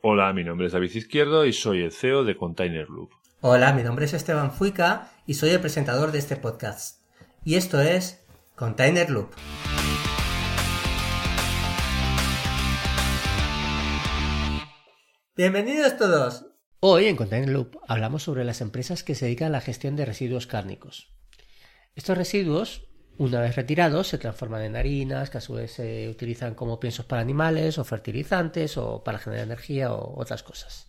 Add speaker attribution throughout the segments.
Speaker 1: Hola, mi nombre es David Izquierdo y soy el CEO de Container Loop.
Speaker 2: Hola, mi nombre es Esteban Fuica y soy el presentador de este podcast. Y esto es Container Loop. Bienvenidos todos. Hoy en Container Loop hablamos sobre las empresas que se dedican a la gestión de residuos cárnicos. Estos residuos una vez retirados, se transforman en harinas, que a su vez se utilizan como piensos para animales o fertilizantes o para generar energía o otras cosas.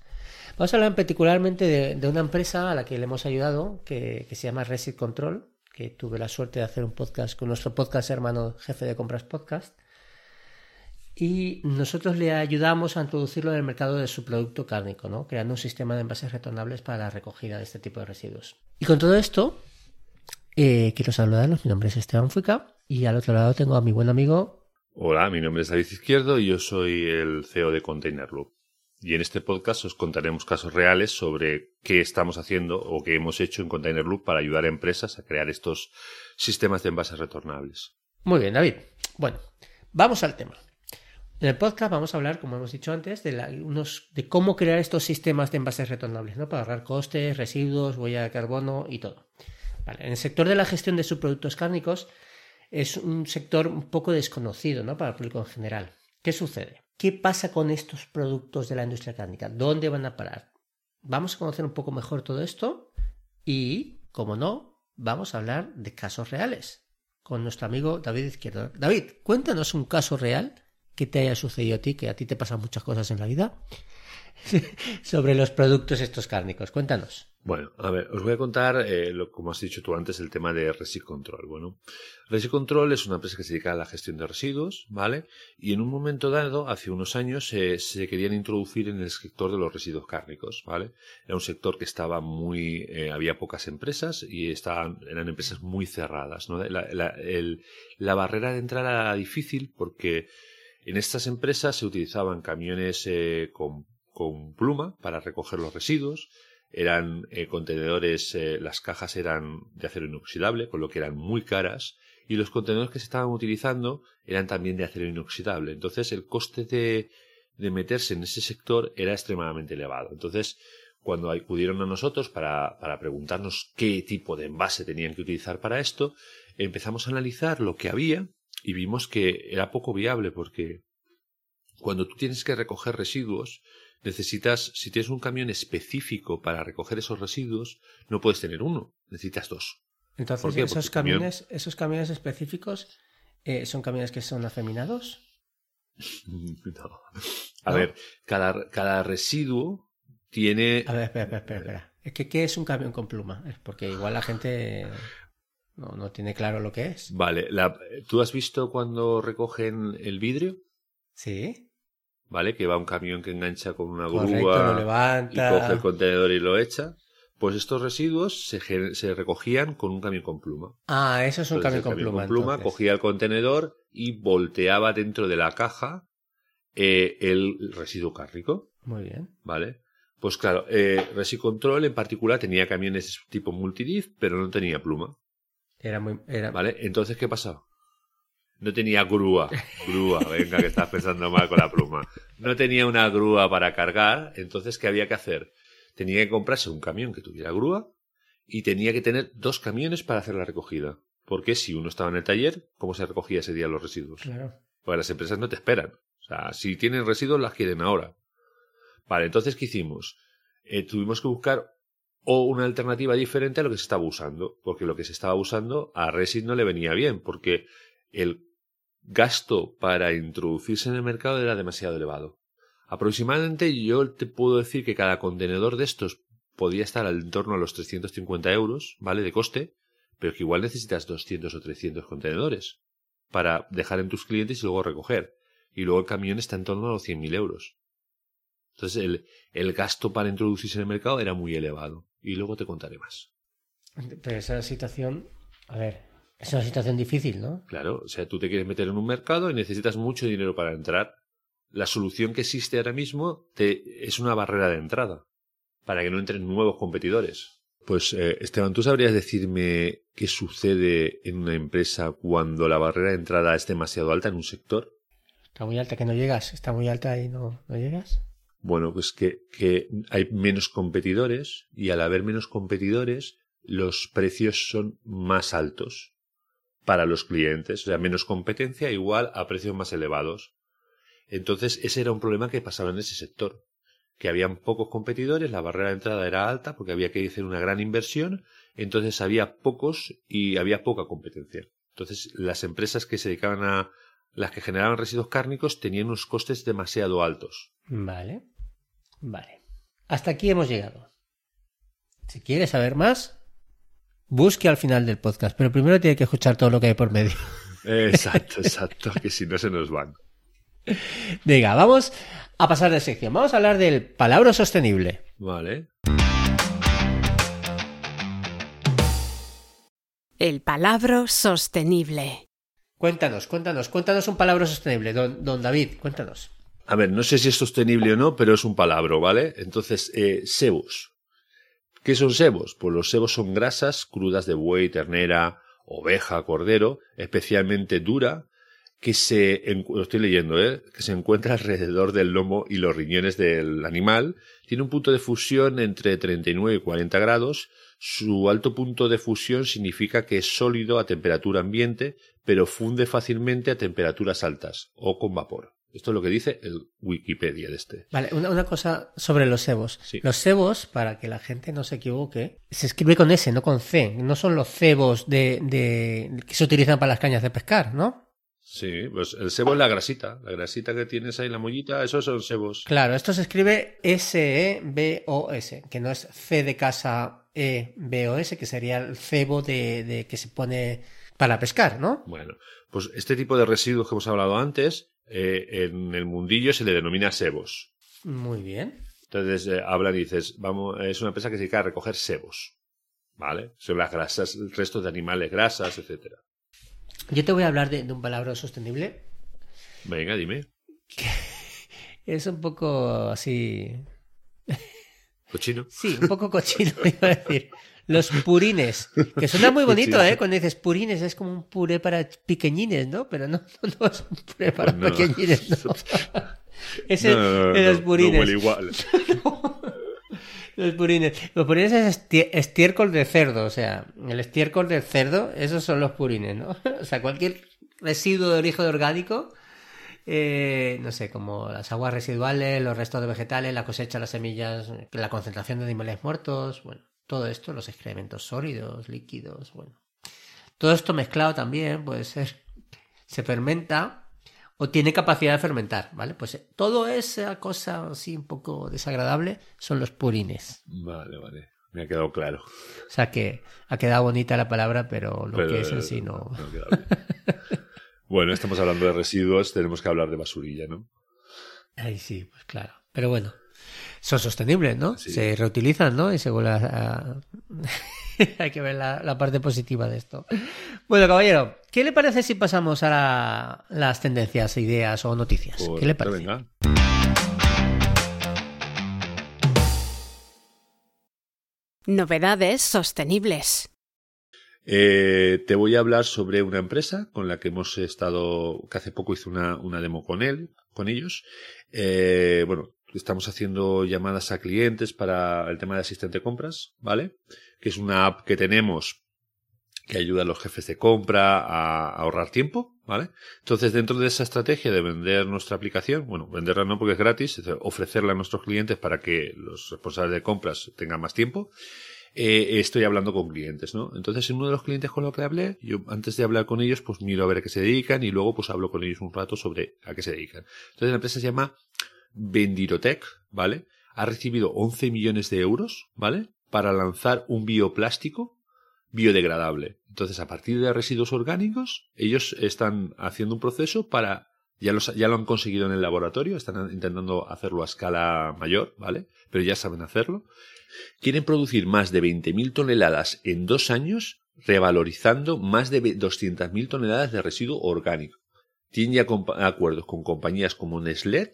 Speaker 2: Vamos a hablar particularmente de, una empresa a la que le hemos ayudado, que, se llama Resit Control, que tuve la suerte de hacer un podcast con nuestro podcast hermano jefe de compras podcast. Y nosotros le ayudamos a introducirlo en el mercado de su producto cárnico, ¿no? creando un sistema de envases retornables para la recogida de este tipo de residuos. Y con todo esto, eh, quiero saludarlos. Mi nombre es Esteban Fuica y al otro lado tengo a mi buen amigo.
Speaker 1: Hola, mi nombre es David Izquierdo y yo soy el CEO de Container Loop. Y en este podcast os contaremos casos reales sobre qué estamos haciendo o qué hemos hecho en Container Loop para ayudar a empresas a crear estos sistemas de envases retornables.
Speaker 2: Muy bien, David. Bueno, vamos al tema. En el podcast vamos a hablar, como hemos dicho antes, de, unos, de cómo crear estos sistemas de envases retornables, ¿no? Para ahorrar costes, residuos, huella de carbono y todo. En el sector de la gestión de subproductos cárnicos es un sector un poco desconocido ¿no? para el público en general. ¿Qué sucede? ¿Qué pasa con estos productos de la industria cárnica? ¿Dónde van a parar? Vamos a conocer un poco mejor todo esto y, como no, vamos a hablar de casos reales con nuestro amigo David Izquierdo. David, cuéntanos un caso real que te haya sucedido a ti, que a ti te pasan muchas cosas en la vida, sobre los productos estos cárnicos. Cuéntanos.
Speaker 1: Bueno, a ver, os voy a contar, eh, lo, como has dicho tú antes, el tema de Resi Control. Bueno, Resi Control es una empresa que se dedica a la gestión de residuos, ¿vale? Y en un momento dado, hace unos años, se querían introducir en el sector de los residuos cárnicos, ¿vale? Era un sector que estaba muy, eh, había pocas empresas y estaban, eran empresas muy cerradas, ¿no? La, barrera de entrada era difícil porque en estas empresas se utilizaban camiones eh, con pluma para recoger los residuos, eran eh, contenedores, eh, las cajas eran de acero inoxidable, con lo que eran muy caras, y los contenedores que se estaban utilizando eran también de acero inoxidable. Entonces el coste de, de meterse en ese sector era extremadamente elevado. Entonces, cuando acudieron a nosotros para, para preguntarnos qué tipo de envase tenían que utilizar para esto, empezamos a analizar lo que había y vimos que era poco viable porque cuando tú tienes que recoger residuos, necesitas, si tienes un camión específico para recoger esos residuos, no puedes tener uno, necesitas dos.
Speaker 2: Entonces, esos camiones, esos camiones específicos eh, son camiones que son afeminados.
Speaker 1: no. A ver, cada, cada residuo tiene.
Speaker 2: A ver, espera, espera, espera. Es que, ¿qué es un camión con pluma? Es porque igual la gente no, no tiene claro lo que es.
Speaker 1: Vale, la, ¿tú has visto cuando recogen el vidrio?
Speaker 2: Sí.
Speaker 1: ¿Vale? Que va un camión que engancha con una grúa y coge el contenedor y lo echa. Pues estos residuos se, se recogían con un camión con pluma.
Speaker 2: Ah, eso es un camión, con pluma.
Speaker 1: Con pluma cogía el contenedor y volteaba dentro de la caja eh, el residuo cárnico.
Speaker 2: Muy bien.
Speaker 1: ¿Vale? Pues claro, eh, Resicontrol en particular tenía camiones tipo multidiff, pero no tenía pluma.
Speaker 2: Era muy. Era...
Speaker 1: ¿Vale? Entonces, ¿qué pasaba? No tenía grúa. Grúa, venga, que estás pensando mal con la pluma. No tenía una grúa para cargar, entonces, ¿qué había que hacer? Tenía que comprarse un camión que tuviera grúa y tenía que tener dos camiones para hacer la recogida. Porque si uno estaba en el taller, ¿cómo se recogía ese día los residuos?
Speaker 2: Claro.
Speaker 1: Pues las empresas no te esperan. O sea, si tienen residuos, las quieren ahora. Vale, entonces, ¿qué hicimos? Eh, tuvimos que buscar o una alternativa diferente a lo que se estaba usando, porque lo que se estaba usando a Resit no le venía bien, porque el gasto para introducirse en el mercado era demasiado elevado. Aproximadamente yo te puedo decir que cada contenedor de estos podía estar al torno a los 350 euros, ¿vale? De coste, pero que igual necesitas 200 o 300 contenedores para dejar en tus clientes y luego recoger. Y luego el camión está en torno a los 100.000 euros. Entonces el, el gasto para introducirse en el mercado era muy elevado. Y luego te contaré más.
Speaker 2: Pero esa situación, a ver, es una situación difícil, ¿no?
Speaker 1: Claro, o sea, tú te quieres meter en un mercado y necesitas mucho dinero para entrar. La solución que existe ahora mismo te, es una barrera de entrada para que no entren nuevos competidores. Pues eh, Esteban, ¿tú sabrías decirme qué sucede en una empresa cuando la barrera de entrada es demasiado alta en un sector?
Speaker 2: Está muy alta que no llegas, está muy alta y no, no llegas.
Speaker 1: Bueno, pues que, que hay menos competidores y al haber menos competidores los precios son más altos para los clientes, o sea, menos competencia igual a precios más elevados. Entonces, ese era un problema que pasaba en ese sector, que habían pocos competidores, la barrera de entrada era alta porque había que hacer una gran inversión, entonces había pocos y había poca competencia. Entonces, las empresas que se dedicaban a las que generaban residuos cárnicos tenían unos costes demasiado altos.
Speaker 2: Vale. Vale. Hasta aquí hemos llegado. Si quieres saber más, busque al final del podcast, pero primero tiene que escuchar todo lo que hay por medio.
Speaker 1: Exacto, exacto, que si no se nos van.
Speaker 2: Venga, vamos a pasar de sección. Vamos a hablar del palabra sostenible.
Speaker 1: Vale.
Speaker 3: El palabra sostenible.
Speaker 2: Cuéntanos, cuéntanos, cuéntanos un palabra sostenible, don, don David, cuéntanos.
Speaker 1: A ver, no sé si es sostenible o no, pero es un palabra, ¿vale? Entonces, eh. ¿Qué son sebos? Pues los sebos son grasas crudas de buey, ternera, oveja, cordero, especialmente dura, que se, lo estoy leyendo, ¿eh? que se encuentra alrededor del lomo y los riñones del animal. Tiene un punto de fusión entre 39 y 40 grados. Su alto punto de fusión significa que es sólido a temperatura ambiente, pero funde fácilmente a temperaturas altas o con vapor. Esto es lo que dice el Wikipedia de este.
Speaker 2: Vale, una, una cosa sobre los cebos.
Speaker 1: Sí.
Speaker 2: Los cebos, para que la gente no se equivoque, se escribe con S, no con C. No son los cebos de, de que se utilizan para las cañas de pescar, ¿no?
Speaker 1: Sí, pues el sebo es la grasita. La grasita que tienes ahí la mollita, esos son sebos.
Speaker 2: Claro, esto se escribe S-E-B-O-S, que no es C de casa E-B-O-S, que sería el cebo de, de que se pone para pescar, ¿no?
Speaker 1: Bueno, pues este tipo de residuos que hemos hablado antes, eh, en el mundillo se le denomina sebos.
Speaker 2: Muy bien.
Speaker 1: Entonces eh, hablan y dices, vamos, es una empresa que se dedica a recoger sebos. ¿Vale? Son las grasas, restos de animales, grasas, etcétera.
Speaker 2: Yo te voy a hablar de, de un palabra sostenible.
Speaker 1: Venga, dime.
Speaker 2: Es un poco así.
Speaker 1: Cochino.
Speaker 2: Sí, un poco cochino, iba a decir. Los purines. Que suena muy bonito. ¿eh? Cuando dices purines es como un puré para pequeñines, ¿no? Pero no, no, no es un puré para
Speaker 1: no.
Speaker 2: pequeñines, no.
Speaker 1: No, no,
Speaker 2: de los purines.
Speaker 1: no huele igual.
Speaker 2: Los purines. Los purines es esti- estiércol de cerdo, o sea, el estiércol del cerdo, esos son los purines, ¿no? O sea, cualquier residuo de origen orgánico, eh, no sé, como las aguas residuales, los restos de vegetales, la cosecha, las semillas, la concentración de animales muertos, bueno, todo esto, los excrementos sólidos, líquidos, bueno. Todo esto mezclado también puede ser, se fermenta o tiene capacidad de fermentar, ¿vale? Pues eh, todo esa cosa así un poco desagradable son los purines.
Speaker 1: Vale, vale. Me ha quedado claro.
Speaker 2: O sea que ha quedado bonita la palabra, pero lo
Speaker 1: Pero,
Speaker 2: que es en sí no.
Speaker 1: bien. bueno, estamos hablando de residuos, tenemos que hablar de basurilla, ¿no?
Speaker 2: Ay, sí, pues claro. Pero bueno, son sostenibles, ¿no?
Speaker 1: Sí.
Speaker 2: Se reutilizan, ¿no? Y según la... a- Hay que ver la, la parte positiva de esto. Bueno, caballero, ¿qué le parece si pasamos a la- las tendencias, ideas o noticias?
Speaker 1: Pues,
Speaker 2: ¿Qué le parece?
Speaker 1: Venga.
Speaker 3: Novedades sostenibles.
Speaker 1: Eh, te voy a hablar sobre una empresa con la que hemos estado, que hace poco hice una, una demo con él, con ellos. Eh, bueno, estamos haciendo llamadas a clientes para el tema de asistente compras, ¿vale? Que es una app que tenemos que ayuda a los jefes de compra a ahorrar tiempo, ¿vale? Entonces, dentro de esa estrategia de vender nuestra aplicación, bueno, venderla no porque es gratis, es ofrecerla a nuestros clientes para que los responsables de compras tengan más tiempo, eh, estoy hablando con clientes, ¿no? Entonces, en uno de los clientes con los que hablé, yo antes de hablar con ellos, pues miro a ver a qué se dedican y luego pues hablo con ellos un rato sobre a qué se dedican. Entonces, la empresa se llama Vendirotech, ¿vale? Ha recibido 11 millones de euros, ¿vale? Para lanzar un bioplástico biodegradable. Entonces, a partir de residuos orgánicos, ellos están haciendo un proceso para ya, ya lo han conseguido en el laboratorio, están intentando hacerlo a escala mayor, ¿vale? Pero ya saben hacerlo. Quieren producir más de 20.000 toneladas en dos años, revalorizando más de 200.000 toneladas de residuo orgánico. Tienen ya acuerdos con compañías como Nestlé,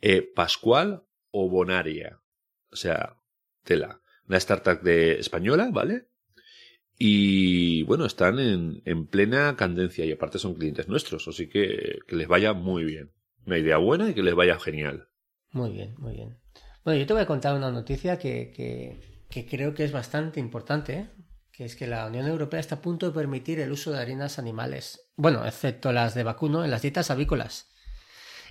Speaker 1: eh, Pascual o Bonaria. O sea, tela. Una startup de española, ¿vale? Y bueno, están en, en plena candencia y aparte son clientes nuestros, así que que les vaya muy bien. Una idea buena y que les vaya genial.
Speaker 2: Muy bien, muy bien. Bueno, yo te voy a contar una noticia que, que, creo que es bastante importante, ¿eh? que es que la Unión Europea está a punto de permitir el uso de harinas animales, bueno, excepto las de vacuno, en las dietas avícolas.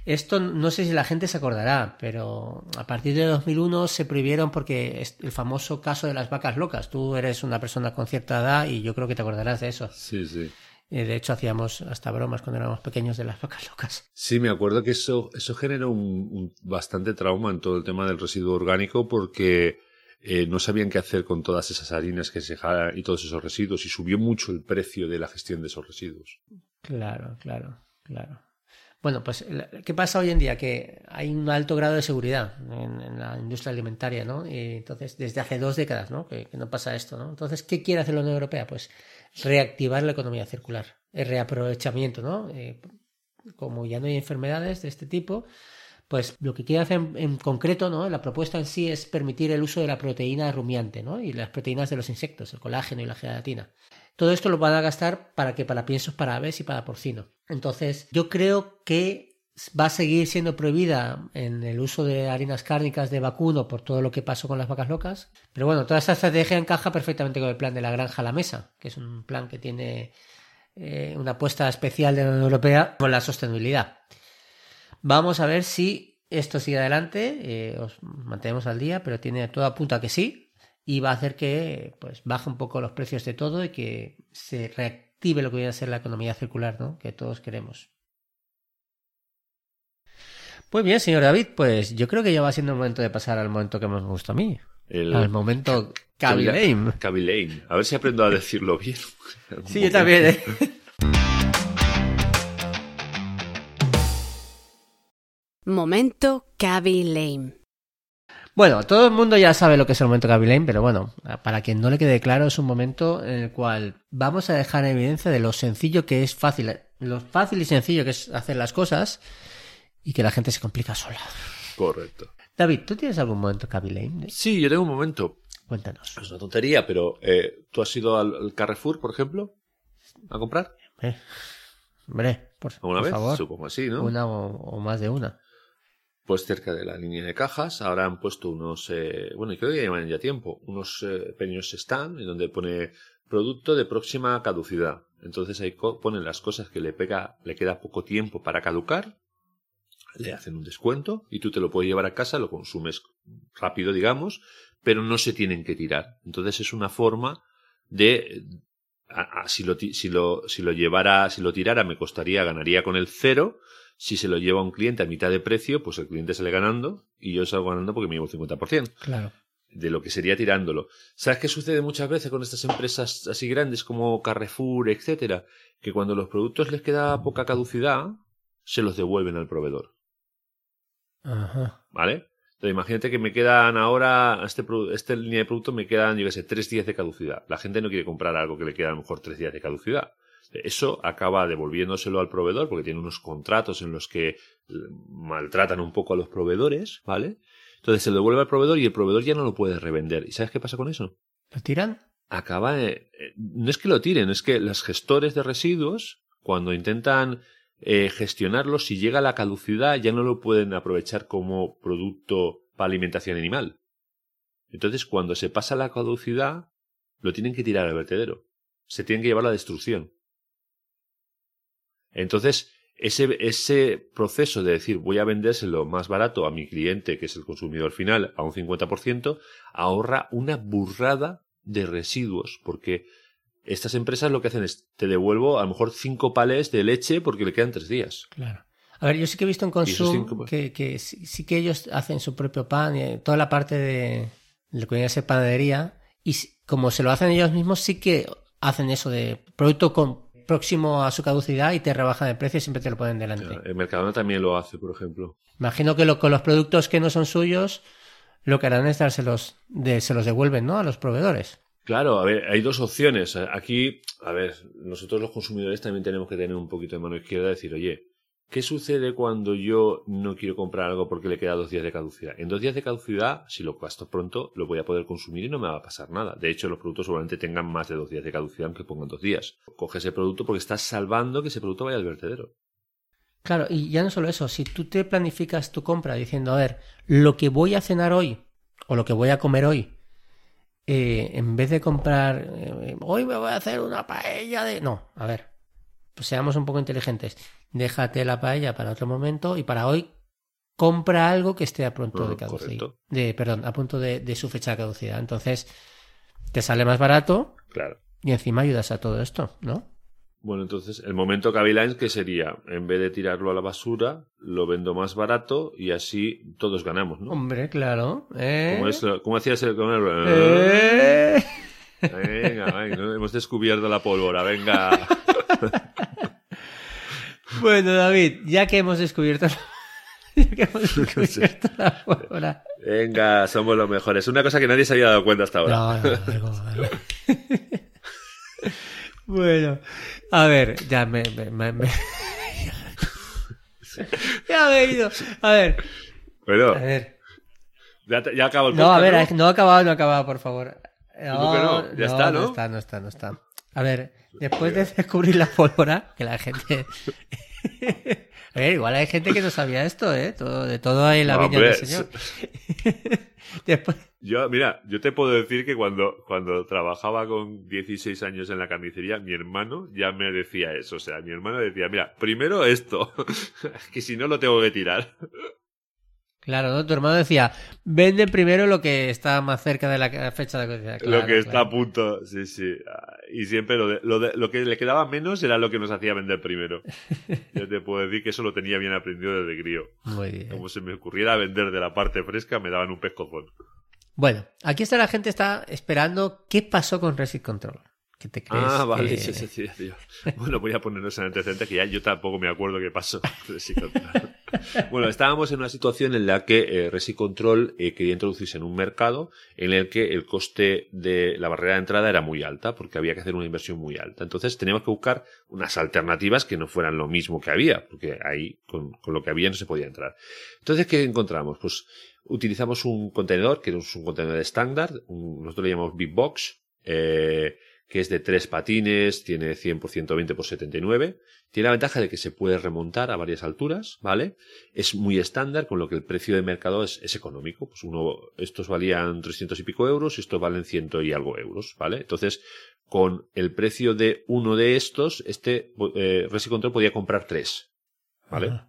Speaker 2: Esto no sé si la gente se acordará, pero a partir de 2001 se prohibieron porque es el famoso caso de las vacas locas. Tú eres una persona con cierta edad y yo creo que te acordarás de eso.
Speaker 1: Sí, sí.
Speaker 2: Eh, de hecho, hacíamos hasta bromas cuando éramos pequeños de las vacas locas.
Speaker 1: Sí, me acuerdo que eso, eso generó un, bastante trauma en todo el tema del residuo orgánico porque eh, no sabían qué hacer con todas esas harinas que se y todos esos residuos y subió mucho el precio de la gestión de esos residuos.
Speaker 2: Claro, claro, claro. Bueno, pues, ¿qué pasa hoy en día? Que hay un alto grado de seguridad en, la industria alimentaria, ¿no? Y entonces, desde hace dos décadas, ¿no? Que, no pasa esto, ¿no? Entonces, ¿qué quiere hacer la Unión Europea? Pues reactivar la economía circular, el reaprovechamiento, ¿no? Eh, como ya no hay enfermedades de este tipo, pues lo que quiere hacer en, concreto, ¿no? La propuesta en sí es permitir el uso de la proteína rumiante, ¿no? Y las proteínas de los insectos, el colágeno y la gelatina. Todo esto lo van a gastar para que para piensos para aves y para porcino. Entonces, yo creo que va a seguir siendo prohibida en el uso de harinas cárnicas de vacuno por todo lo que pasó con las vacas locas. Pero bueno, toda esta estrategia encaja perfectamente con el plan de la granja a la mesa, que es un plan que tiene eh, una apuesta especial de la Unión Europea con la sostenibilidad. Vamos a ver si esto sigue adelante, eh, os mantenemos al día, pero tiene todo apunta a que sí, y va a hacer que pues baje un poco los precios de todo y que se reactive lo que viene a ser la economía circular, ¿no? Que todos queremos. Muy bien, señor David, pues yo creo que ya va siendo el momento de pasar al momento que más me gusta a mí. Al momento Kaby
Speaker 1: Lane. A ver si aprendo a decirlo bien.
Speaker 2: sí, yo también. ¿eh?
Speaker 3: momento Kaby Lane.
Speaker 2: Bueno, todo el mundo ya sabe lo que es el momento Gaby pero bueno, para quien no le quede claro, es un momento en el cual vamos a dejar en evidencia de lo sencillo que es fácil, lo fácil y sencillo que es hacer las cosas y que la gente se complica sola.
Speaker 1: Correcto.
Speaker 2: David, ¿tú tienes algún momento Gaby
Speaker 1: Sí, yo tengo un momento.
Speaker 2: Cuéntanos.
Speaker 1: Es una tontería, pero eh, ¿tú has ido al, Carrefour, por ejemplo, a comprar?
Speaker 2: Eh, hombre, por,
Speaker 1: ¿Alguna vez?
Speaker 2: favor.
Speaker 1: Supongo así, ¿no?
Speaker 2: Una o más de una
Speaker 1: pues cerca de la línea de cajas. Ahora han puesto unos, eh, bueno, creo que llevan ya tiempo, unos eh, pequeños stand en donde pone producto de próxima caducidad. Entonces ahí ponen las cosas que le pega, le queda poco tiempo para caducar, le hacen un descuento y tú te lo puedes llevar a casa, lo consumes rápido, digamos, pero no se tienen que tirar. Entonces es una forma de, si, lo, si, lo, si lo llevara, si lo tirara me costaría, ganaría con el cero, si se lo lleva un cliente a mitad de precio, pues el cliente sale ganando y yo salgo ganando porque me llevo el 50%.
Speaker 2: Claro.
Speaker 1: De lo que sería tirándolo. ¿Sabes qué sucede muchas veces con estas empresas así grandes como Carrefour, etcétera? Que cuando los productos les queda poca caducidad, se los devuelven al proveedor.
Speaker 2: Ajá.
Speaker 1: ¿Vale? Entonces, imagínate que me quedan ahora, este, este línea de producto me quedan, yo qué sé, tres días de caducidad. La gente no quiere comprar algo que le queda a lo mejor tres días de caducidad. Eso acaba devolviéndoselo al proveedor porque tiene unos contratos en los que eh, maltratan un poco a los proveedores, ¿vale? Entonces se lo devuelve al proveedor y el proveedor ya no lo puede revender. ¿Y sabes qué pasa con eso?
Speaker 2: ¿Lo tiran?
Speaker 1: Acaba. Eh, no es que lo tiren, es que los gestores de residuos, cuando intentan eh, gestionarlos, si llega a la caducidad, ya no lo pueden aprovechar como producto para alimentación animal. Entonces, cuando se pasa la caducidad, lo tienen que tirar al vertedero. Se tienen que llevar a la destrucción. Entonces, ese, ese proceso de decir voy a vendérselo más barato a mi cliente, que es el consumidor final, a un 50%, ahorra una burrada de residuos, porque estas empresas lo que hacen es te devuelvo a lo mejor cinco palés de leche porque le quedan tres días.
Speaker 2: Claro. A ver, yo sí que he visto en Consum que, que sí, que ellos hacen su propio pan, eh, toda la parte de lo que viene a ser panadería, y como se lo hacen ellos mismos, sí que hacen eso de producto con próximo a su caducidad y te rebajan el precio y siempre te lo ponen delante.
Speaker 1: el Mercadona también lo hace, por ejemplo.
Speaker 2: Imagino que lo, con los productos que no son suyos, lo que harán es dárselos, de, se los devuelven, ¿no? A los proveedores.
Speaker 1: Claro, a ver, hay dos opciones. Aquí, a ver, nosotros los consumidores también tenemos que tener un poquito de mano izquierda y decir, oye, ¿Qué sucede cuando yo no quiero comprar algo porque le queda dos días de caducidad? En dos días de caducidad, si lo gasto pronto, lo voy a poder consumir y no me va a pasar nada. De hecho, los productos seguramente tengan más de dos días de caducidad aunque pongan dos días. Coge ese producto porque estás salvando que ese producto vaya al vertedero.
Speaker 2: Claro, y ya no solo eso, si tú te planificas tu compra diciendo, a ver, lo que voy a cenar hoy o lo que voy a comer hoy, eh, en vez de comprar, eh, hoy me voy a hacer una paella de... No, a ver, pues seamos un poco inteligentes déjate la paella para otro momento y para hoy compra algo que esté a punto de ah, caducidad. De, perdón, a punto de, su fecha de caducidad. Entonces, te sale más barato.
Speaker 1: Claro.
Speaker 2: Y encima ayudas a todo esto, ¿no?
Speaker 1: Bueno, entonces, el momento Cavilines, que sería? En vez de tirarlo a la basura, lo vendo más barato y así todos ganamos, ¿no?
Speaker 2: Hombre, claro. ¿eh?
Speaker 1: ¿Cómo, hacías el comer? ¿Eh? Venga, venga, hemos descubierto la pólvora, venga.
Speaker 2: Bueno, David, ya que hemos descubierto, ya que hemos descubierto la pólvora.
Speaker 1: Venga, somos los mejores. Una cosa que nadie se había dado cuenta hasta ahora. No, no, algo, algo.
Speaker 2: bueno, a ver, ya me, me, me, ya me he ido. A ver.
Speaker 1: Bueno. A ver. Ya, ya acabó el
Speaker 2: podcast, No, a ver, no, ha acabado, no ha acabado, por favor.
Speaker 1: No, no? Ya está, ¿no?
Speaker 2: No está, no está, no está. A ver, después de descubrir la pólvora, que la gente igual hay gente que no sabía esto, ¿eh? Todo, de todo hay la viña del Señor.
Speaker 1: Después... Yo, mira, yo te puedo decir que cuando, cuando trabajaba con 16 años en la carnicería, mi hermano ya me decía eso. O sea, mi hermano decía, mira, primero esto, que si no lo tengo que tirar.
Speaker 2: Claro, ¿no? Tu hermano decía, vende primero lo que está más cerca de la fecha de caducidad.
Speaker 1: lo que está a punto, sí, sí. Y siempre lo, de, lo, de, lo que le quedaba menos era lo que nos hacía vender primero. Yo te puedo decir que eso lo tenía bien aprendido desde crío.
Speaker 2: Muy bien.
Speaker 1: Como se me ocurriera vender de la parte fresca, me daban un pescozón.
Speaker 2: Bueno, aquí está la gente está esperando qué pasó con Resit Control. ¿Qué te crees?
Speaker 1: Ah, vale, sí, sí, sí, Bueno, voy a ponernos en antecedentes que ya yo tampoco me acuerdo qué pasó. bueno, estábamos en una situación en la que eh, Control eh, quería introducirse en un mercado en el que el coste de la barrera de entrada era muy alta, porque había que hacer una inversión muy alta. Entonces teníamos que buscar unas alternativas que no fueran lo mismo que había, porque ahí con, lo que había no se podía entrar. Entonces, ¿qué encontramos? Pues utilizamos un contenedor, que es un contenedor estándar, nosotros le llamamos Big Box, eh, que es de tres patines, tiene 100 por 120 por 79. Tiene la ventaja de que se puede remontar a varias alturas, ¿vale? Es muy estándar, con lo que el precio de mercado es, económico. Pues uno, estos valían 300 y pico euros, estos valen ciento y algo euros, ¿vale? Entonces, con el precio de uno de estos, este eh, Control podía comprar tres, ¿vale?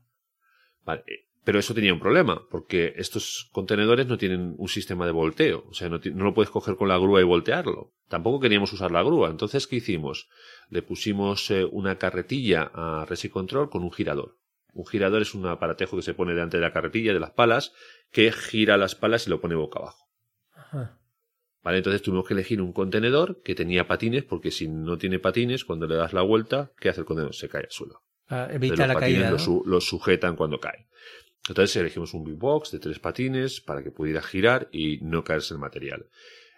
Speaker 1: Vale. Pero eso tenía un problema, porque estos contenedores no tienen un sistema de volteo, o sea, no, lo puedes coger con la grúa y voltearlo. Tampoco queríamos usar la grúa. Entonces, ¿qué hicimos? Le pusimos eh, una carretilla a Control con un girador. Un girador es un aparatejo que se pone delante de la carretilla, de las palas, que gira las palas y lo pone boca abajo. Vale, entonces tuvimos que elegir un contenedor que tenía patines, porque si no tiene patines, cuando le das la vuelta, ¿qué hace el contenedor? Se cae al suelo.
Speaker 2: Ah, evita la caída.
Speaker 1: Lo, sujetan cuando cae. Entonces elegimos un big box de tres patines para que pudiera girar y no caerse el material.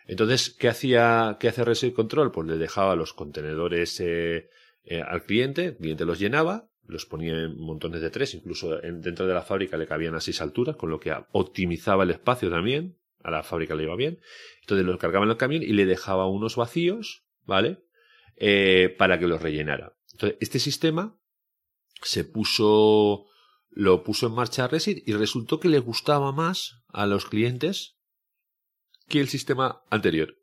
Speaker 1: Entonces, ¿qué hacía, qué hace Reset Control? Pues le dejaba los contenedores eh, eh, al cliente, el cliente los llenaba, los ponía en montones de tres, incluso dentro de la fábrica le cabían a seis alturas, con lo que optimizaba el espacio también, a la fábrica le iba bien. Entonces los cargaba en el camión y le dejaba unos vacíos, ¿vale? Eh, para que los rellenara. Entonces, este sistema se puso lo puso en marcha Resit y resultó que le gustaba más a los clientes que el sistema anterior.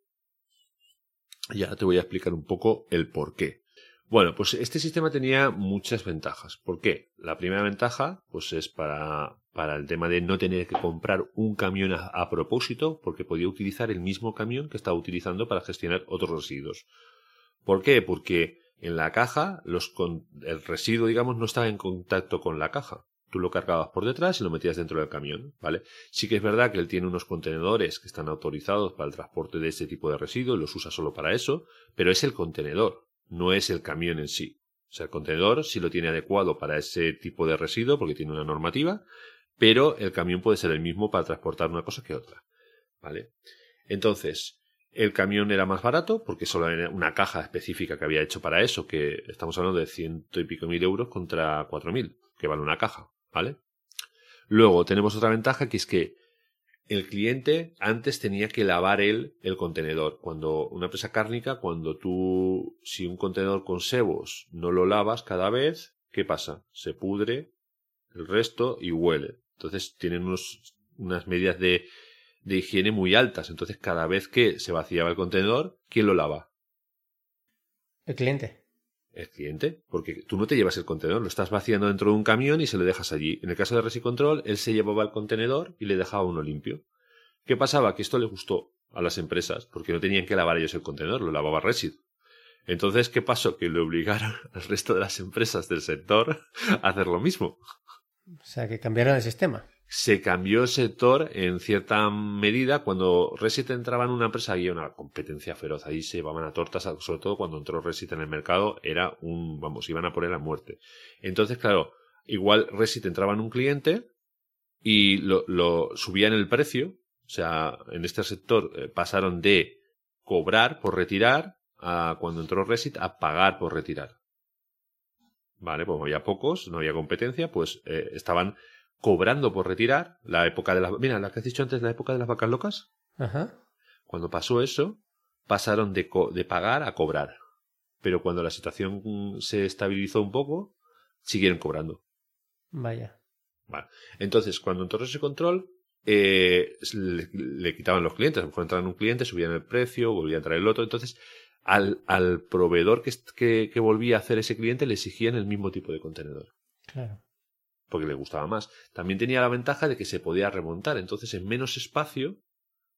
Speaker 1: Ya te voy a explicar un poco el por qué. Bueno, pues este sistema tenía muchas ventajas. ¿Por qué? La primera ventaja, pues es para, para el tema de no tener que comprar un camión a, a, propósito, porque podía utilizar el mismo camión que estaba utilizando para gestionar otros residuos. ¿Por qué? Porque en la caja los el residuo, digamos, no estaba en contacto con la caja. Tú lo cargabas por detrás y lo metías dentro del camión, ¿vale? Sí que es verdad que él tiene unos contenedores que están autorizados para el transporte de este tipo de residuos, los usa solo para eso, pero es el contenedor no es el camión en sí. O sea, el contenedor sí lo tiene adecuado para ese tipo de residuo porque tiene una normativa, pero el camión puede ser el mismo para transportar una cosa que otra. ¿Vale? Entonces, el camión era más barato porque solo era una caja específica que había hecho para eso, que estamos hablando de ciento y pico mil euros contra cuatro mil, que vale una caja, ¿vale? Luego tenemos otra ventaja que es que el cliente antes tenía que lavar él el contenedor. Cuando una empresa cárnica, cuando tú, si un contenedor con sebos no lo lavas cada vez, ¿qué pasa? Se pudre el resto y huele. Entonces tienen unas medidas de, de higiene muy altas. Entonces cada vez que se vaciaba el contenedor, ¿quién lo lava?
Speaker 2: El cliente.
Speaker 1: El cliente, porque tú no te llevas el contenedor, lo estás vaciando dentro de un camión y se lo dejas allí. En el caso de Resicontrol, él se llevaba el contenedor y le dejaba uno limpio. ¿Qué pasaba? Que esto le gustó a las empresas, porque no tenían que lavar ellos el contenedor, lo lavaba Resid. Entonces, ¿qué pasó? Que le obligaron al resto de las empresas del sector a hacer lo mismo.
Speaker 2: O sea, que cambiaron el sistema
Speaker 1: se cambió el sector en cierta medida. Cuando Resit entraba en una empresa había una competencia feroz. Ahí se llevaban a tortas, sobre todo cuando entró Resit en el mercado, era un, vamos, iban a poner a muerte. Entonces, claro, igual Resit entraba en un cliente y lo, lo subían el precio. O sea, en este sector eh, pasaron de cobrar por retirar a cuando entró Resit a pagar por retirar. Vale, pues había pocos, no había competencia, pues eh, estaban cobrando por retirar, la época de las... Mira, la que has dicho antes, la época de las vacas locas.
Speaker 2: Ajá.
Speaker 1: Cuando pasó eso, pasaron de, de pagar a cobrar. Pero cuando la situación se estabilizó un poco, siguieron cobrando.
Speaker 2: Vaya.
Speaker 1: Vale. Entonces, cuando entró ese control, eh, le, le, quitaban los clientes. A lo mejor entraban un cliente, subían el precio, volvía a entrar el otro. Entonces, al, al proveedor que, que, que, volvía a hacer ese cliente le exigían el mismo tipo de contenedor.
Speaker 2: Claro
Speaker 1: porque le gustaba más. También tenía la ventaja de que se podía remontar, entonces en menos espacio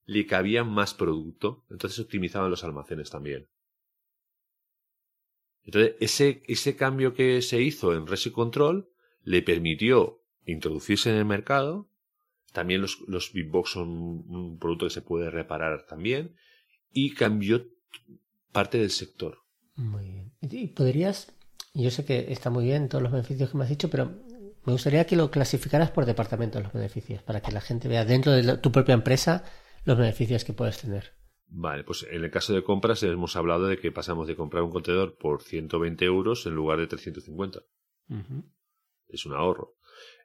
Speaker 1: le cabía más producto, entonces optimizaban los almacenes también. Entonces, ese, ese cambio que se hizo en Resi Control le permitió introducirse en el mercado. También los, los son un producto que se puede reparar también. Y cambió parte del sector.
Speaker 2: Muy bien. ¿Y podrías, yo sé que está muy bien todos los beneficios que me has dicho, pero me gustaría que lo clasificaras por departamento los beneficios, para que la gente vea dentro de tu propia empresa los beneficios que puedes tener.
Speaker 1: Vale, pues en el caso de compras hemos hablado de que pasamos de comprar un contenedor por 120 euros en lugar de 350. Es un ahorro.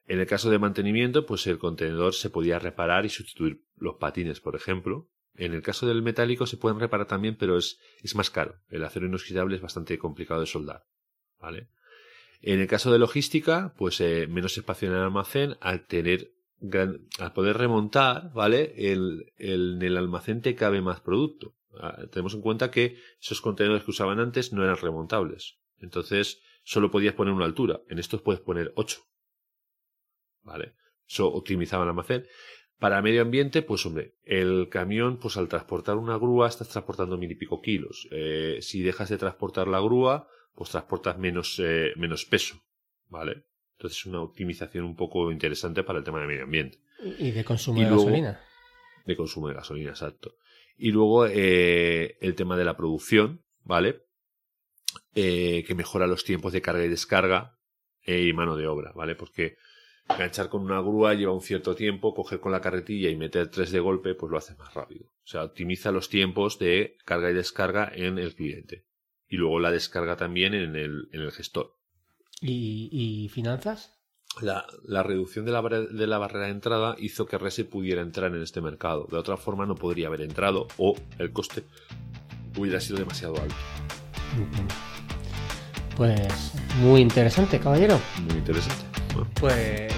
Speaker 1: En el caso de mantenimiento, pues el contenedor se podía reparar y sustituir los patines, por ejemplo. En el caso del metálico se pueden reparar también, pero es, es más caro. El acero inoxidable es bastante complicado de soldar. ¿Vale? En el caso de logística, pues eh, menos espacio en el almacén al tener al poder remontar, ¿vale? El, en el almacén te cabe más producto. Ah, tenemos en cuenta que esos contenedores que usaban antes no eran remontables. Entonces, solo podías poner una altura. En estos puedes poner ocho. ¿Vale? Eso optimizaba el almacén. Para medio ambiente, pues hombre, el camión, pues al transportar una grúa estás transportando mil y pico kilos. Eh, si dejas de transportar la grúa, pues transportas menos, eh, menos peso, ¿vale? Entonces es una optimización un poco interesante para el tema de medio ambiente.
Speaker 2: Y de consumo de gasolina.
Speaker 1: De consumo de gasolina, exacto. Y luego eh, el tema de la producción, ¿vale? Eh, que mejora los tiempos de carga y descarga eh, y mano de obra, ¿vale? Porque enganchar con una grúa lleva un cierto tiempo, coger con la carretilla y meter tres de golpe, pues lo hace más rápido. O sea, optimiza los tiempos de carga y descarga en el cliente y luego la descarga también en el, en el gestor.
Speaker 2: ¿Y, y finanzas?
Speaker 1: La, la, reducción de la, de la barrera de entrada hizo que Rese pudiera entrar en este mercado. De otra forma no podría haber entrado o el coste hubiera sido demasiado alto.
Speaker 2: Pues muy interesante, caballero.
Speaker 1: Muy interesante.
Speaker 2: Pues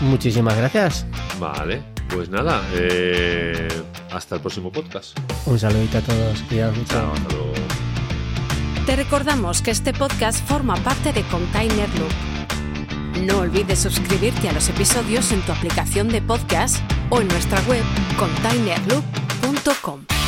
Speaker 2: muchísimas gracias.
Speaker 1: Vale, pues nada, eh, hasta el próximo podcast.
Speaker 2: Un saludito a todos, cuidados mucho.
Speaker 1: Chao, hasta luego.
Speaker 3: Te recordamos que este podcast forma parte de Container Loop. No olvides suscribirte a los episodios en tu aplicación de podcast o en nuestra web containerloop.com.